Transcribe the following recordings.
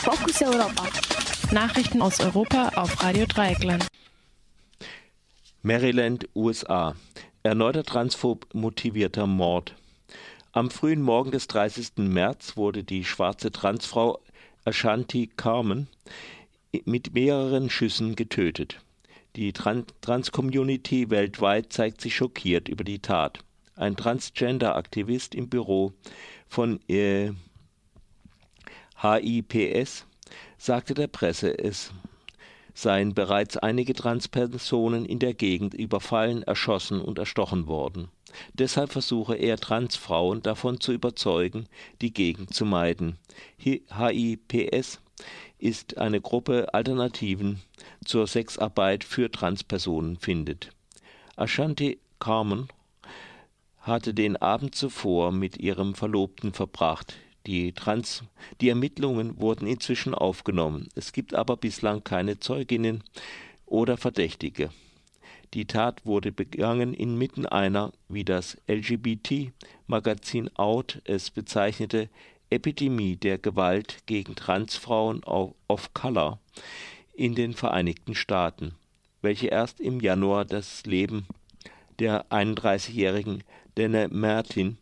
Fokus Europa. Nachrichten aus Europa auf Radio Dreieckland. Maryland, USA. Erneuter transphob motivierter Mord. Am frühen Morgen des 30. März wurde die schwarze Transfrau Ashanti Carmen mit mehreren Schüssen getötet. Die Trans-Community weltweit zeigt sich schockiert über die Tat. Ein Transgender-Aktivist im Büro von äh, HIPS sagte der Presse, es seien bereits einige Transpersonen in der Gegend überfallen, erschossen und erstochen worden. Deshalb versuche er Transfrauen davon zu überzeugen, die Gegend zu meiden. HIPS ist eine Gruppe Alternativen zur Sexarbeit für Transpersonen findet. Ashanti Carmen hatte den Abend zuvor mit ihrem Verlobten verbracht. Die, Trans die Ermittlungen wurden inzwischen aufgenommen. Es gibt aber bislang keine Zeuginnen oder Verdächtige. Die Tat wurde begangen inmitten einer, wie das LGBT-Magazin Out es bezeichnete, Epidemie der Gewalt gegen Transfrauen of Color in den Vereinigten Staaten, welche erst im Januar das Leben der 31-jährigen Denne Martin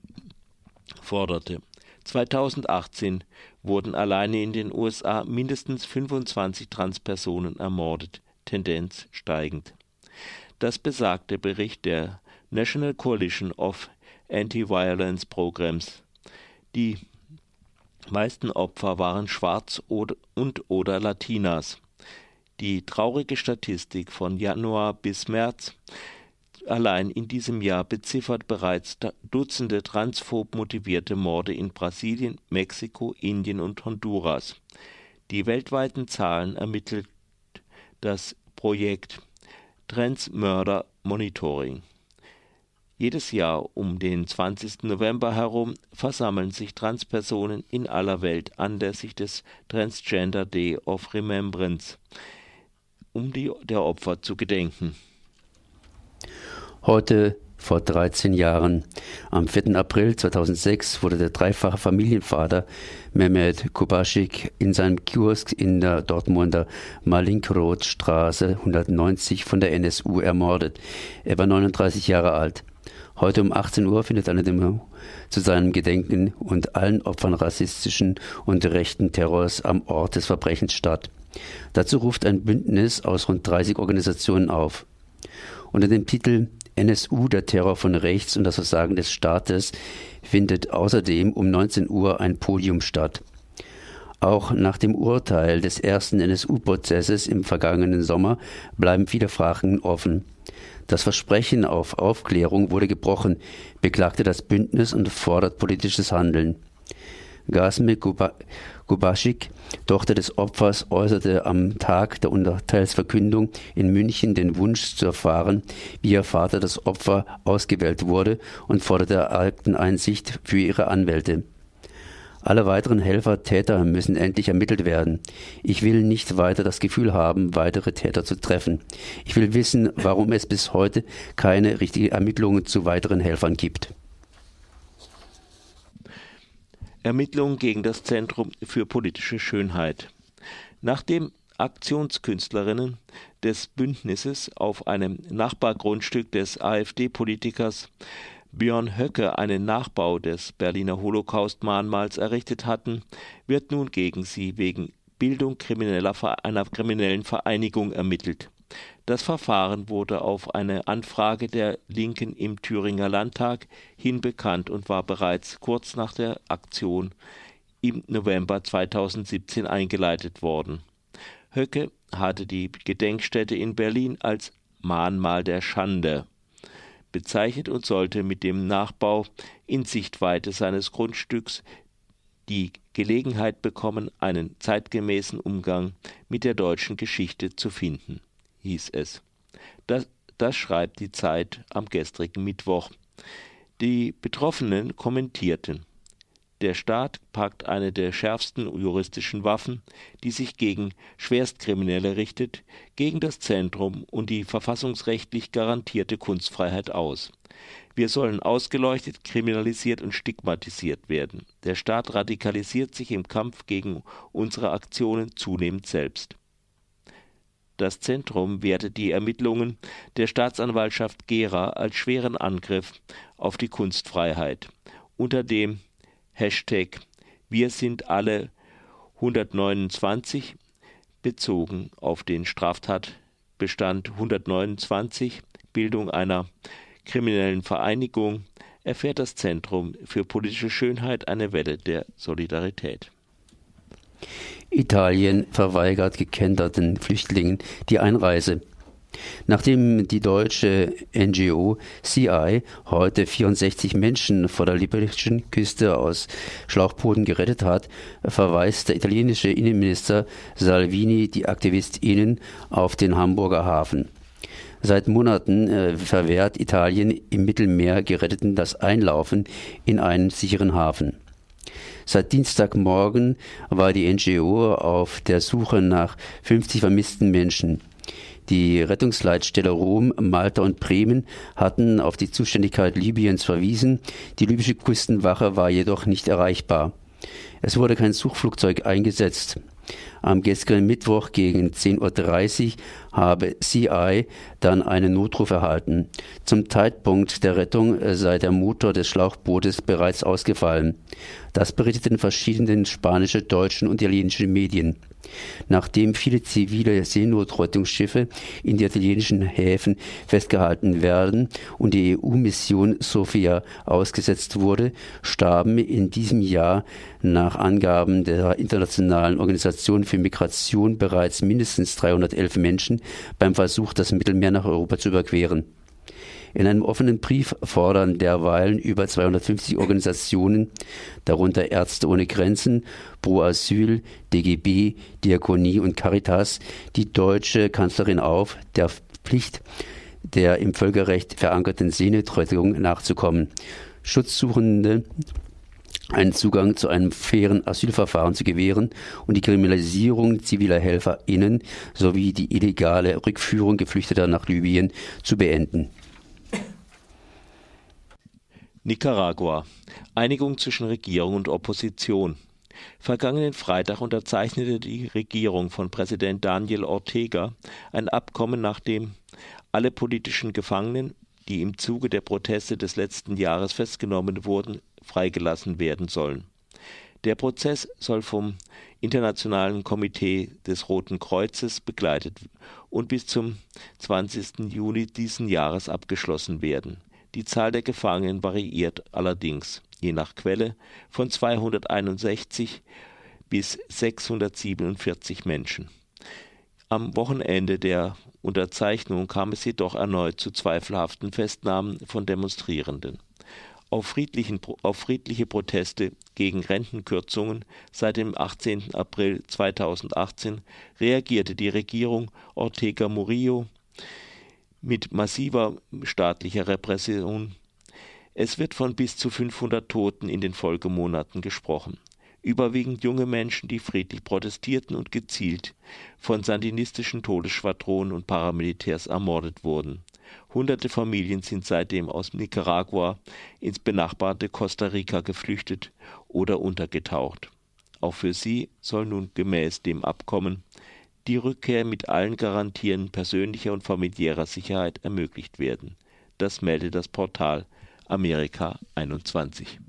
forderte. 2018 wurden alleine in den USA mindestens 25 Transpersonen ermordet, Tendenz steigend. Das besagt der Bericht der National Coalition of Anti-Violence Programs. Die meisten Opfer waren schwarz und oder Latinas. Die traurige Statistik von Januar bis März allein in diesem Jahr beziffert bereits Dutzende transphob motivierte Morde in Brasilien, Mexiko, Indien und Honduras. Die weltweiten Zahlen ermittelt das Projekt Trans Murder Monitoring. Jedes Jahr um den 20. November herum versammeln sich Transpersonen in aller Welt anlässlich des Transgender Day of Remembrance, um die, der Opfer zu gedenken. Heute vor 13 Jahren. Am 4. April 2006 wurde der dreifache Familienvater Mehmet Kubaschik in seinem Kiosk in der Dortmunder Malinkroth-Straße 190 von der NSU ermordet. Er war 39 Jahre alt. Heute um 18 Uhr findet eine Demo zu seinem Gedenken und allen Opfern rassistischen und rechten Terrors am Ort des Verbrechens statt. Dazu ruft ein Bündnis aus rund 30 Organisationen auf. Unter dem Titel NSU, der Terror von rechts und das Versagen des Staates, findet außerdem um 19 Uhr ein Podium statt. Auch nach dem Urteil des ersten NSU-Prozesses im vergangenen Sommer bleiben viele Fragen offen. Das Versprechen auf Aufklärung wurde gebrochen, beklagte das Bündnis und fordert politisches Handeln. Gasme Gubaschik, Tochter des Opfers, äußerte am Tag der Urteilsverkündung in München den Wunsch zu erfahren, wie ihr Vater das Opfer ausgewählt wurde und forderte Akteneinsicht für ihre Anwälte. Alle weiteren Helfer, Täter müssen endlich ermittelt werden. Ich will nicht weiter das Gefühl haben, weitere Täter zu treffen. Ich will wissen, warum es bis heute keine richtigen Ermittlungen zu weiteren Helfern gibt. Ermittlungen gegen das Zentrum für politische Schönheit. Nachdem Aktionskünstlerinnen des Bündnisses auf einem Nachbargrundstück des AfD-Politikers Björn Höcke einen Nachbau des Berliner Holocaust-Mahnmals errichtet hatten, wird nun gegen sie wegen Bildung krimineller, einer kriminellen Vereinigung ermittelt. Das Verfahren wurde auf eine Anfrage der Linken im Thüringer Landtag hin bekannt und war bereits kurz nach der Aktion im November 2017 eingeleitet worden. Höcke hatte die Gedenkstätte in Berlin als Mahnmal der Schande bezeichnet und sollte mit dem Nachbau in Sichtweite seines Grundstücks die Gelegenheit bekommen, einen zeitgemäßen Umgang mit der deutschen Geschichte zu finden hieß es. Das, das schreibt die Zeit am gestrigen Mittwoch. Die Betroffenen kommentierten, der Staat packt eine der schärfsten juristischen Waffen, die sich gegen Schwerstkriminelle richtet, gegen das Zentrum und die verfassungsrechtlich garantierte Kunstfreiheit aus. Wir sollen ausgeleuchtet, kriminalisiert und stigmatisiert werden. Der Staat radikalisiert sich im Kampf gegen unsere Aktionen zunehmend selbst. Das Zentrum wertet die Ermittlungen der Staatsanwaltschaft Gera als schweren Angriff auf die Kunstfreiheit unter dem Hashtag Wir sind alle 129 bezogen auf den Straftatbestand 129 Bildung einer kriminellen Vereinigung erfährt das Zentrum für politische Schönheit eine Welle der Solidarität. Italien verweigert gekenterten Flüchtlingen die Einreise. Nachdem die deutsche NGO CI heute 64 Menschen vor der libyschen Küste aus Schlauchbooten gerettet hat, verweist der italienische Innenminister Salvini die AktivistInnen auf den Hamburger Hafen. Seit Monaten äh, verwehrt Italien im Mittelmeer Geretteten das Einlaufen in einen sicheren Hafen. Seit Dienstagmorgen war die NGO auf der Suche nach 50 vermissten Menschen. Die Rettungsleitstelle Rom, Malta und Bremen hatten auf die Zuständigkeit Libyens verwiesen. Die libysche Küstenwache war jedoch nicht erreichbar. Es wurde kein Suchflugzeug eingesetzt. Am gestrigen Mittwoch gegen 10.30 Uhr habe CI dann einen Notruf erhalten. Zum Zeitpunkt der Rettung sei der Motor des Schlauchbootes bereits ausgefallen. Das berichteten verschiedene spanische, deutsche und italienische Medien. Nachdem viele zivile Seenotrettungsschiffe in den italienischen Häfen festgehalten werden und die EU-Mission Sophia ausgesetzt wurde, starben in diesem Jahr nach Angaben der Internationalen Organisation für Migration bereits mindestens 311 Menschen beim Versuch, das Mittelmeer nach Europa zu überqueren. In einem offenen Brief fordern derweilen über 250 Organisationen, darunter Ärzte ohne Grenzen, Pro Asyl, DGB, Diakonie und Caritas, die deutsche Kanzlerin auf, der Pflicht der im Völkerrecht verankerten Seenotrettung nachzukommen. Schutzsuchende einen Zugang zu einem fairen Asylverfahren zu gewähren und die Kriminalisierung ziviler HelferInnen sowie die illegale Rückführung Geflüchteter nach Libyen zu beenden. Nicaragua. Einigung zwischen Regierung und Opposition. Vergangenen Freitag unterzeichnete die Regierung von Präsident Daniel Ortega ein Abkommen, nach dem alle politischen Gefangenen, die im Zuge der Proteste des letzten Jahres festgenommen wurden, freigelassen werden sollen. Der Prozess soll vom Internationalen Komitee des Roten Kreuzes begleitet und bis zum 20. Juni diesen Jahres abgeschlossen werden. Die Zahl der Gefangenen variiert allerdings, je nach Quelle, von 261 bis 647 Menschen. Am Wochenende der Unterzeichnung kam es jedoch erneut zu zweifelhaften Festnahmen von Demonstrierenden. Auf, auf, friedliche Proteste gegen Rentenkürzungen seit dem 18. April 2018 reagierte die Regierung Ortega Murillo mit massiver staatlicher Repression. Es wird von bis zu 500 Toten in den Folgemonaten gesprochen. Überwiegend junge Menschen, die friedlich protestierten und gezielt von sandinistischen Todesschwadronen und Paramilitärs ermordet wurden. Hunderte Familien sind seitdem aus Nicaragua ins benachbarte Costa Rica geflüchtet oder untergetaucht. Auch für sie soll nun gemäß dem Abkommen die Rückkehr mit allen Garantien persönlicher und familiärer Sicherheit ermöglicht werden. Das meldet das Portal Amerika 21.